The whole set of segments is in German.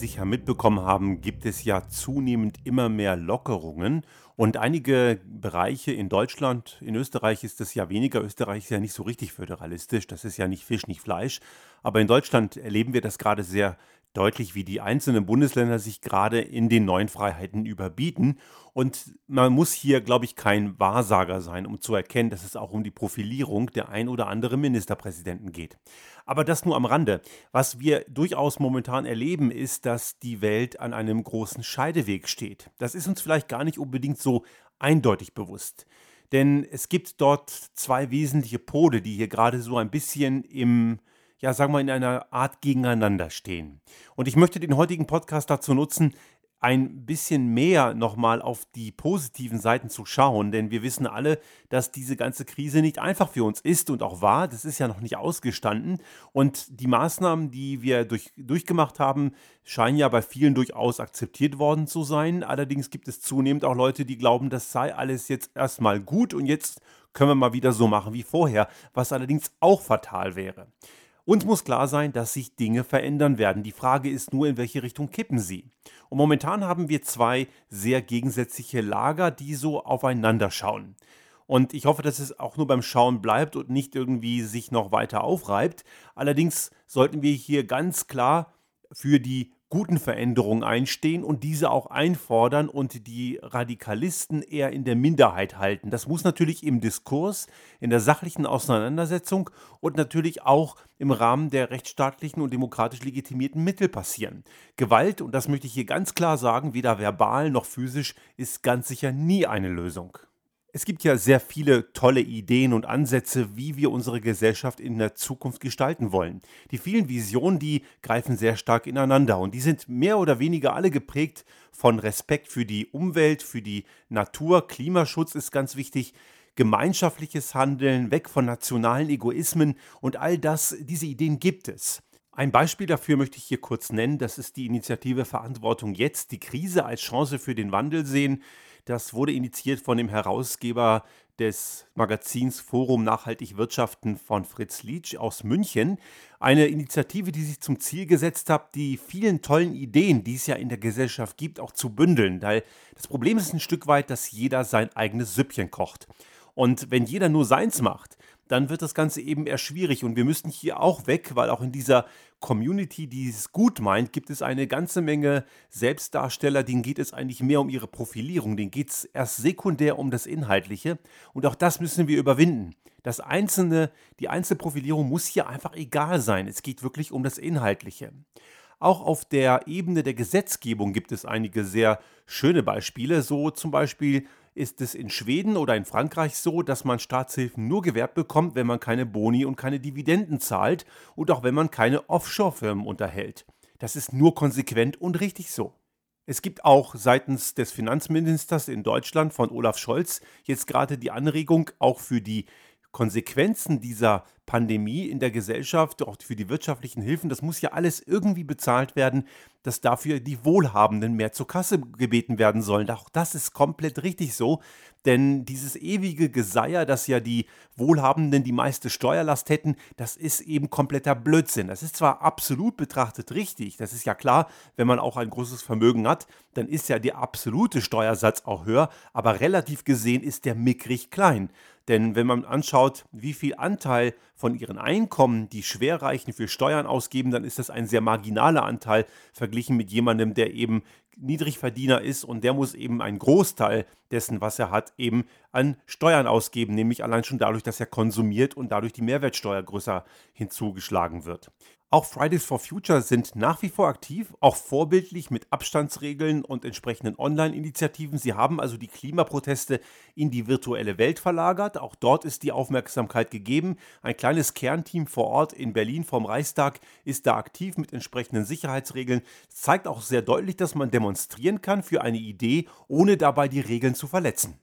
sicher mitbekommen haben, gibt es ja zunehmend immer mehr Lockerungen. Und einige Bereiche in Deutschland, in Österreich ist das ja weniger. Österreich ist ja nicht so richtig föderalistisch. Das ist ja nicht Fisch, nicht Fleisch. Aber in Deutschland erleben wir das gerade sehr deutlich, wie die einzelnen Bundesländer sich gerade in den neuen Freiheiten überbieten. Und man muss hier, glaube ich, kein Wahrsager sein, um zu erkennen, dass es auch um die Profilierung der ein oder andere Ministerpräsidenten geht. Aber das nur am Rande. Was wir durchaus momentan erleben, ist, dass die Welt an einem großen Scheideweg steht. Das ist uns vielleicht gar nicht unbedingt so eindeutig bewusst. Denn es gibt dort zwei wesentliche Pole, die hier gerade so ein bisschen im ja, sagen wir, in einer Art gegeneinander stehen. Und ich möchte den heutigen Podcast dazu nutzen, ein bisschen mehr nochmal auf die positiven Seiten zu schauen, denn wir wissen alle, dass diese ganze Krise nicht einfach für uns ist und auch war. Das ist ja noch nicht ausgestanden. Und die Maßnahmen, die wir durch, durchgemacht haben, scheinen ja bei vielen durchaus akzeptiert worden zu sein. Allerdings gibt es zunehmend auch Leute, die glauben, das sei alles jetzt erstmal gut und jetzt können wir mal wieder so machen wie vorher, was allerdings auch fatal wäre. Uns muss klar sein, dass sich Dinge verändern werden. Die Frage ist nur, in welche Richtung kippen sie. Und momentan haben wir zwei sehr gegensätzliche Lager, die so aufeinander schauen. Und ich hoffe, dass es auch nur beim Schauen bleibt und nicht irgendwie sich noch weiter aufreibt. Allerdings sollten wir hier ganz klar für die guten Veränderungen einstehen und diese auch einfordern und die Radikalisten eher in der Minderheit halten. Das muss natürlich im Diskurs, in der sachlichen Auseinandersetzung und natürlich auch im Rahmen der rechtsstaatlichen und demokratisch legitimierten Mittel passieren. Gewalt, und das möchte ich hier ganz klar sagen, weder verbal noch physisch, ist ganz sicher nie eine Lösung. Es gibt ja sehr viele tolle Ideen und Ansätze, wie wir unsere Gesellschaft in der Zukunft gestalten wollen. Die vielen Visionen, die greifen sehr stark ineinander und die sind mehr oder weniger alle geprägt von Respekt für die Umwelt, für die Natur, Klimaschutz ist ganz wichtig, gemeinschaftliches Handeln, weg von nationalen Egoismen und all das, diese Ideen gibt es. Ein Beispiel dafür möchte ich hier kurz nennen, das ist die Initiative Verantwortung jetzt, die Krise als Chance für den Wandel sehen. Das wurde initiiert von dem Herausgeber des Magazins Forum Nachhaltig Wirtschaften von Fritz Lietsch aus München. Eine Initiative, die sich zum Ziel gesetzt hat, die vielen tollen Ideen, die es ja in der Gesellschaft gibt, auch zu bündeln. Weil das Problem ist ein Stück weit, dass jeder sein eigenes Süppchen kocht. Und wenn jeder nur seins macht, dann wird das Ganze eben eher schwierig. Und wir müssten hier auch weg, weil auch in dieser Community, die es gut meint, gibt es eine ganze Menge Selbstdarsteller, denen geht es eigentlich mehr um ihre Profilierung, denen geht es erst sekundär um das Inhaltliche. Und auch das müssen wir überwinden. Das Einzelne, die Einzelprofilierung muss hier einfach egal sein. Es geht wirklich um das Inhaltliche. Auch auf der Ebene der Gesetzgebung gibt es einige sehr schöne Beispiele. So zum Beispiel ist es in Schweden oder in Frankreich so, dass man Staatshilfen nur gewährt bekommt, wenn man keine Boni und keine Dividenden zahlt und auch wenn man keine Offshore-Firmen unterhält. Das ist nur konsequent und richtig so. Es gibt auch seitens des Finanzministers in Deutschland von Olaf Scholz jetzt gerade die Anregung, auch für die Konsequenzen dieser Pandemie in der Gesellschaft, auch für die wirtschaftlichen Hilfen, das muss ja alles irgendwie bezahlt werden, dass dafür die Wohlhabenden mehr zur Kasse gebeten werden sollen. Auch das ist komplett richtig so, denn dieses ewige Geseier, dass ja die Wohlhabenden die meiste Steuerlast hätten, das ist eben kompletter Blödsinn. Das ist zwar absolut betrachtet richtig, das ist ja klar, wenn man auch ein großes Vermögen hat, dann ist ja der absolute Steuersatz auch höher, aber relativ gesehen ist der mickrig klein. Denn wenn man anschaut, wie viel Anteil von ihren Einkommen die Schwerreichen für Steuern ausgeben, dann ist das ein sehr marginaler Anteil verglichen mit jemandem, der eben Niedrigverdiener ist und der muss eben einen Großteil dessen, was er hat, eben an Steuern ausgeben, nämlich allein schon dadurch, dass er konsumiert und dadurch die Mehrwertsteuer größer hinzugeschlagen wird. Auch Fridays for Future sind nach wie vor aktiv, auch vorbildlich mit Abstandsregeln und entsprechenden Online-Initiativen. Sie haben also die Klimaproteste in die virtuelle Welt verlagert. Auch dort ist die Aufmerksamkeit gegeben. Ein kleines Kernteam vor Ort in Berlin vom Reichstag ist da aktiv mit entsprechenden Sicherheitsregeln. Das zeigt auch sehr deutlich, dass man demonstrieren kann für eine Idee, ohne dabei die Regeln zu verletzen.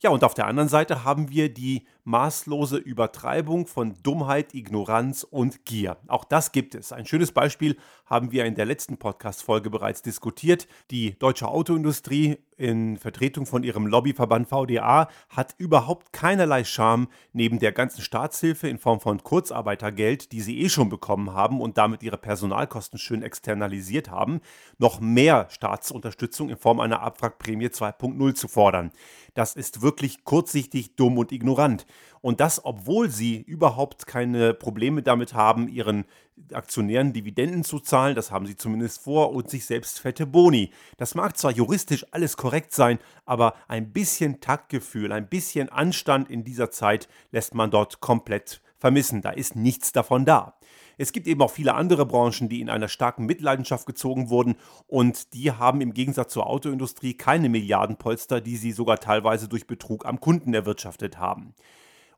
Ja, und auf der anderen Seite haben wir die maßlose Übertreibung von Dummheit, Ignoranz und Gier. Auch das gibt es. Ein schönes Beispiel haben wir in der letzten Podcast-Folge bereits diskutiert. Die deutsche Autoindustrie in Vertretung von ihrem Lobbyverband VDA hat überhaupt keinerlei Scham, neben der ganzen Staatshilfe in Form von Kurzarbeitergeld, die sie eh schon bekommen haben und damit ihre Personalkosten schön externalisiert haben, noch mehr Staatsunterstützung in Form einer Abwrackprämie 2.0 zu fordern. Das ist wirklich kurzsichtig, dumm und ignorant. Und das, obwohl sie überhaupt keine Probleme damit haben, ihren Aktionären Dividenden zu zahlen, das haben sie zumindest vor, und sich selbst fette Boni. Das mag zwar juristisch alles korrekt sein, aber ein bisschen Taktgefühl, ein bisschen Anstand in dieser Zeit lässt man dort komplett vermissen. Da ist nichts davon da. Es gibt eben auch viele andere Branchen, die in einer starken Mitleidenschaft gezogen wurden und die haben im Gegensatz zur Autoindustrie keine Milliardenpolster, die sie sogar teilweise durch Betrug am Kunden erwirtschaftet haben.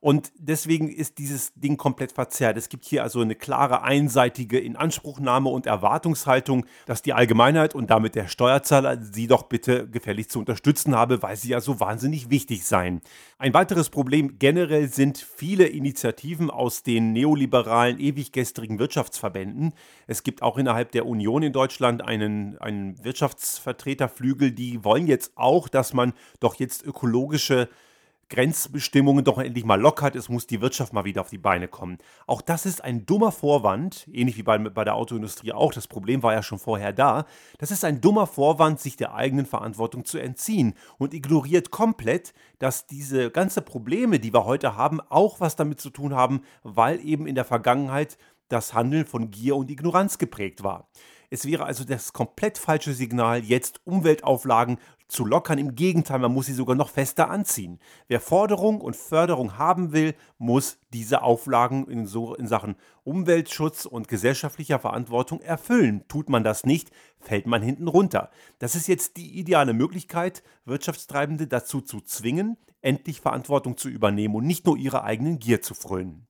Und deswegen ist dieses Ding komplett verzerrt. Es gibt hier also eine klare einseitige Inanspruchnahme und Erwartungshaltung, dass die Allgemeinheit und damit der Steuerzahler sie doch bitte gefällig zu unterstützen habe, weil sie ja so wahnsinnig wichtig seien. Ein weiteres Problem generell sind viele Initiativen aus den neoliberalen, ewiggestrigen Wirtschaftsverbänden. Es gibt auch innerhalb der Union in Deutschland einen, einen Wirtschaftsvertreterflügel, die wollen jetzt auch, dass man doch jetzt ökologische Grenzbestimmungen doch endlich mal lockert, es muss die Wirtschaft mal wieder auf die Beine kommen. Auch das ist ein dummer Vorwand, ähnlich wie bei, bei der Autoindustrie auch, das Problem war ja schon vorher da. Das ist ein dummer Vorwand, sich der eigenen Verantwortung zu entziehen und ignoriert komplett, dass diese ganzen Probleme, die wir heute haben, auch was damit zu tun haben, weil eben in der Vergangenheit das Handeln von Gier und Ignoranz geprägt war. Es wäre also das komplett falsche Signal, jetzt Umweltauflagen zu lockern. Im Gegenteil, man muss sie sogar noch fester anziehen. Wer Forderung und Förderung haben will, muss diese Auflagen in, so, in Sachen Umweltschutz und gesellschaftlicher Verantwortung erfüllen. Tut man das nicht, fällt man hinten runter. Das ist jetzt die ideale Möglichkeit, Wirtschaftstreibende dazu zu zwingen, endlich Verantwortung zu übernehmen und nicht nur ihre eigenen Gier zu frönen.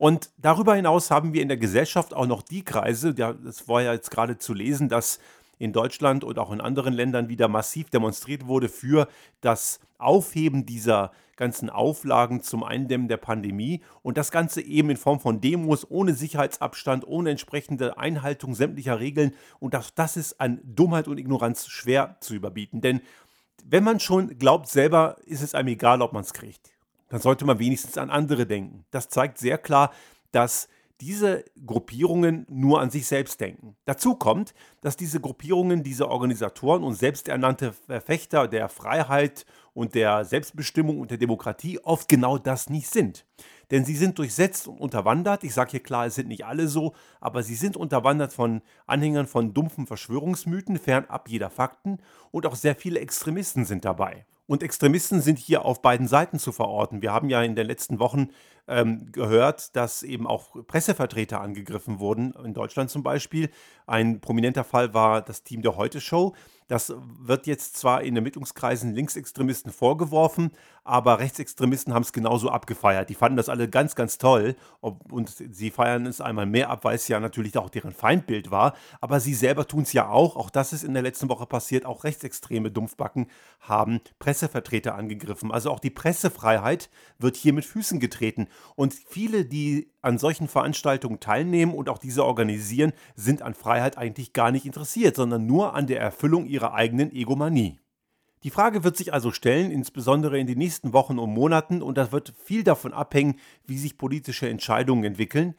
Und darüber hinaus haben wir in der Gesellschaft auch noch die Kreise, das war ja jetzt gerade zu lesen, dass in Deutschland und auch in anderen Ländern wieder massiv demonstriert wurde für das Aufheben dieser ganzen Auflagen zum Eindämmen der Pandemie und das Ganze eben in Form von Demos ohne Sicherheitsabstand, ohne entsprechende Einhaltung sämtlicher Regeln und das, das ist an Dummheit und Ignoranz schwer zu überbieten. Denn wenn man schon glaubt selber, ist es einem egal, ob man es kriegt. Dann sollte man wenigstens an andere denken. Das zeigt sehr klar, dass diese Gruppierungen nur an sich selbst denken. Dazu kommt, dass diese Gruppierungen, diese Organisatoren und selbsternannte Verfechter der Freiheit und der Selbstbestimmung und der Demokratie oft genau das nicht sind. Denn sie sind durchsetzt und unterwandert. Ich sage hier klar, es sind nicht alle so, aber sie sind unterwandert von Anhängern von dumpfen Verschwörungsmythen, fernab jeder Fakten und auch sehr viele Extremisten sind dabei. Und Extremisten sind hier auf beiden Seiten zu verorten. Wir haben ja in den letzten Wochen ähm, gehört, dass eben auch Pressevertreter angegriffen wurden, in Deutschland zum Beispiel. Ein prominenter Fall war das Team der Heute-Show. Das wird jetzt zwar in Ermittlungskreisen Linksextremisten vorgeworfen, aber Rechtsextremisten haben es genauso abgefeiert. Die fanden das alle ganz, ganz toll und sie feiern es einmal mehr ab, weil es ja natürlich auch deren Feindbild war. Aber sie selber tun es ja auch. Auch das ist in der letzten Woche passiert. Auch rechtsextreme Dumpfbacken haben Pressevertreter angegriffen. Also auch die Pressefreiheit wird hier mit Füßen getreten. Und viele, die an solchen Veranstaltungen teilnehmen und auch diese organisieren, sind an Freiheit eigentlich gar nicht interessiert, sondern nur an der Erfüllung ihrer eigenen Egomanie. Die Frage wird sich also stellen, insbesondere in den nächsten Wochen und Monaten, und das wird viel davon abhängen, wie sich politische Entscheidungen entwickeln.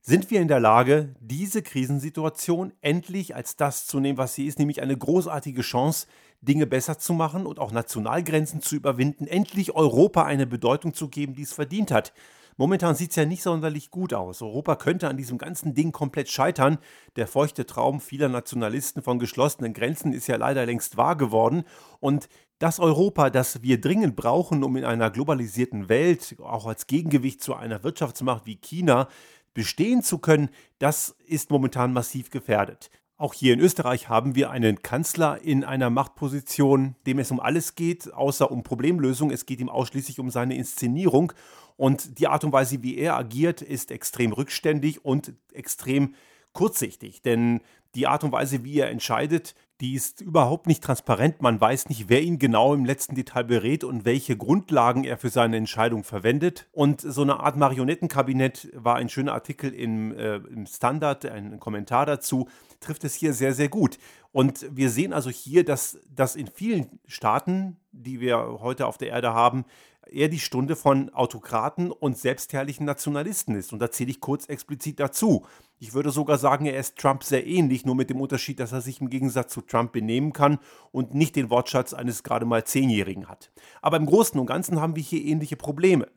Sind wir in der Lage, diese Krisensituation endlich als das zu nehmen, was sie ist, nämlich eine großartige Chance, Dinge besser zu machen und auch Nationalgrenzen zu überwinden, endlich Europa eine Bedeutung zu geben, die es verdient hat? Momentan sieht es ja nicht sonderlich gut aus. Europa könnte an diesem ganzen Ding komplett scheitern. Der feuchte Traum vieler Nationalisten von geschlossenen Grenzen ist ja leider längst wahr geworden. Und das Europa, das wir dringend brauchen, um in einer globalisierten Welt, auch als Gegengewicht zu einer Wirtschaftsmacht wie China, bestehen zu können, das ist momentan massiv gefährdet. Auch hier in Österreich haben wir einen Kanzler in einer Machtposition, dem es um alles geht, außer um Problemlösung. Es geht ihm ausschließlich um seine Inszenierung. Und die Art und Weise, wie er agiert, ist extrem rückständig und extrem kurzsichtig. Denn Die Art und Weise, wie er entscheidet, die ist überhaupt nicht transparent. Man weiß nicht, wer ihn genau im letzten Detail berät und welche Grundlagen er für seine Entscheidung verwendet. Und so eine Art Marionettenkabinett war ein schöner Artikel im, äh, im Standard, ein Kommentar dazu, trifft es hier sehr, sehr gut. Und wir sehen also hier, dass das in vielen Staaten, die wir heute auf der Erde haben, eher die Stunde von Autokraten und selbstherrlichen Nationalisten ist. Und da zähle ich kurz explizit dazu. Ich würde sogar sagen, er ist Trump sehr ähnlich, nur mit dem Unterschied, dass er sich im Gegensatz zu Trump benehmen kann und nicht den Wortschatz eines gerade mal Zehnjährigen hat. Aber im Großen und Ganzen haben wir hier ähnliche Probleme.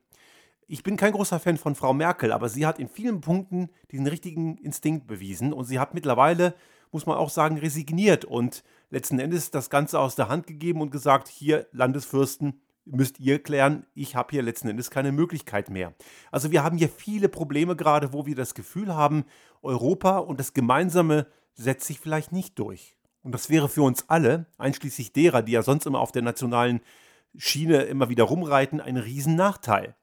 Ich bin kein großer Fan von Frau Merkel, aber sie hat in vielen Punkten diesen richtigen Instinkt bewiesen und sie hat mittlerweile, muss man auch sagen, resigniert und letzten Endes das Ganze aus der Hand gegeben und gesagt, hier Landesfürsten, müsst ihr klären, ich habe hier letzten Endes keine Möglichkeit mehr. Also wir haben hier viele Probleme gerade, wo wir das Gefühl haben, Europa und das Gemeinsame setzt sich vielleicht nicht durch. Und das wäre für uns alle, einschließlich derer, die ja sonst immer auf der nationalen Schiene immer wieder rumreiten, ein Riesennachteil.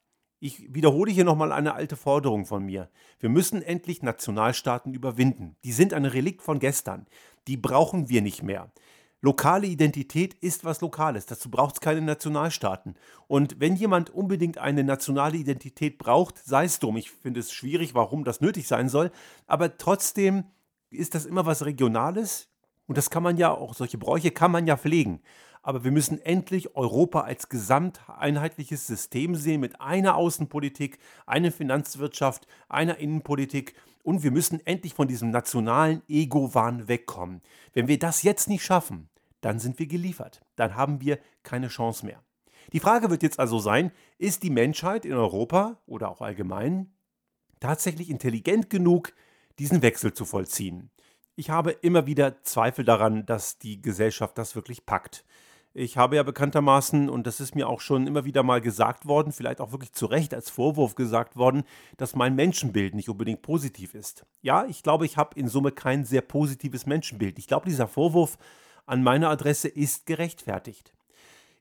Ich wiederhole hier nochmal eine alte Forderung von mir. Wir müssen endlich Nationalstaaten überwinden. Die sind ein Relikt von gestern. Die brauchen wir nicht mehr. Lokale Identität ist was Lokales. Dazu braucht es keine Nationalstaaten. Und wenn jemand unbedingt eine nationale Identität braucht, sei es drum. Ich finde es schwierig, warum das nötig sein soll. Aber trotzdem ist das immer was Regionales. Und das kann man ja, auch solche Bräuche kann man ja pflegen. Aber wir müssen endlich Europa als gesamteinheitliches System sehen mit einer Außenpolitik, einer Finanzwirtschaft, einer Innenpolitik und wir müssen endlich von diesem nationalen Ego-Wahn wegkommen. Wenn wir das jetzt nicht schaffen, dann sind wir geliefert. Dann haben wir keine Chance mehr. Die Frage wird jetzt also sein, ist die Menschheit in Europa oder auch allgemein tatsächlich intelligent genug, diesen Wechsel zu vollziehen? Ich habe immer wieder Zweifel daran, dass die Gesellschaft das wirklich packt. Ich habe ja bekanntermaßen, und das ist mir auch schon immer wieder mal gesagt worden, vielleicht auch wirklich zu Recht als Vorwurf gesagt worden, dass mein Menschenbild nicht unbedingt positiv ist. Ja, ich glaube, ich habe in Summe kein sehr positives Menschenbild. Ich glaube, dieser Vorwurf an meine Adresse ist gerechtfertigt.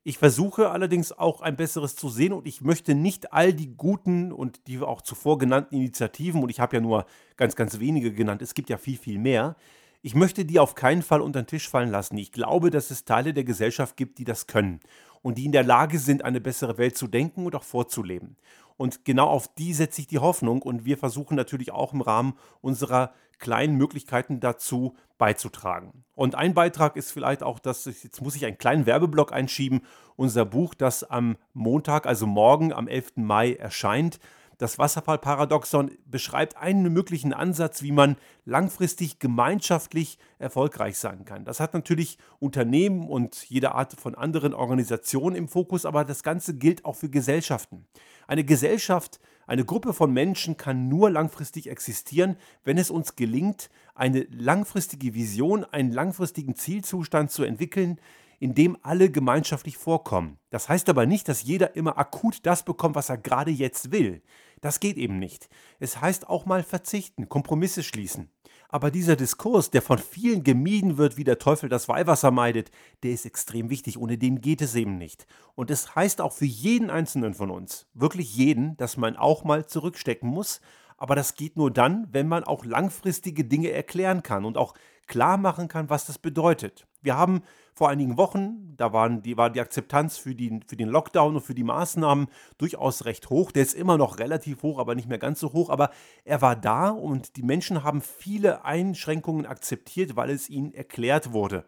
Ich versuche allerdings auch ein besseres zu sehen und ich möchte nicht all die guten und die auch zuvor genannten Initiativen, und ich habe ja nur ganz, ganz wenige genannt, es gibt ja viel, viel mehr, ich möchte die auf keinen Fall unter den Tisch fallen lassen. Ich glaube, dass es Teile der Gesellschaft gibt, die das können und die in der Lage sind, eine bessere Welt zu denken und auch vorzuleben. Und genau auf die setze ich die Hoffnung und wir versuchen natürlich auch im Rahmen unserer kleinen Möglichkeiten dazu beizutragen. Und ein Beitrag ist vielleicht auch, dass jetzt muss ich einen kleinen Werbeblock einschieben, unser Buch, das am Montag, also morgen am 11. Mai erscheint. Das Wasserfallparadoxon beschreibt einen möglichen Ansatz, wie man langfristig gemeinschaftlich erfolgreich sein kann. Das hat natürlich Unternehmen und jede Art von anderen Organisationen im Fokus, aber das Ganze gilt auch für Gesellschaften. Eine Gesellschaft, eine Gruppe von Menschen kann nur langfristig existieren, wenn es uns gelingt, eine langfristige Vision, einen langfristigen Zielzustand zu entwickeln, in dem alle gemeinschaftlich vorkommen. Das heißt aber nicht, dass jeder immer akut das bekommt, was er gerade jetzt will. Das geht eben nicht. Es heißt auch mal verzichten, Kompromisse schließen. Aber dieser Diskurs, der von vielen gemieden wird, wie der Teufel das Weihwasser meidet, der ist extrem wichtig. Ohne den geht es eben nicht. Und es heißt auch für jeden Einzelnen von uns, wirklich jeden, dass man auch mal zurückstecken muss. Aber das geht nur dann, wenn man auch langfristige Dinge erklären kann und auch klar machen kann, was das bedeutet. Wir haben vor einigen Wochen, da waren die, war die Akzeptanz für, die, für den Lockdown und für die Maßnahmen durchaus recht hoch. Der ist immer noch relativ hoch, aber nicht mehr ganz so hoch. Aber er war da und die Menschen haben viele Einschränkungen akzeptiert, weil es ihnen erklärt wurde.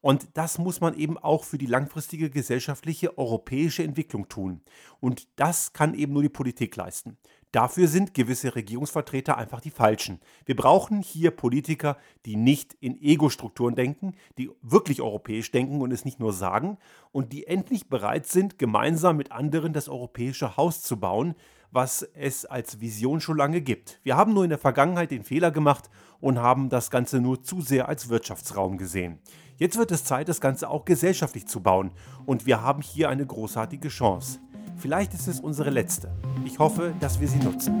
Und das muss man eben auch für die langfristige gesellschaftliche europäische Entwicklung tun. Und das kann eben nur die Politik leisten. Dafür sind gewisse Regierungsvertreter einfach die falschen. Wir brauchen hier Politiker, die nicht in Ego-Strukturen denken, die wirklich europäisch denken und es nicht nur sagen und die endlich bereit sind, gemeinsam mit anderen das europäische Haus zu bauen, was es als Vision schon lange gibt. Wir haben nur in der Vergangenheit den Fehler gemacht und haben das Ganze nur zu sehr als Wirtschaftsraum gesehen. Jetzt wird es Zeit, das Ganze auch gesellschaftlich zu bauen und wir haben hier eine großartige Chance. Vielleicht ist es unsere letzte. Ich hoffe, dass wir sie nutzen.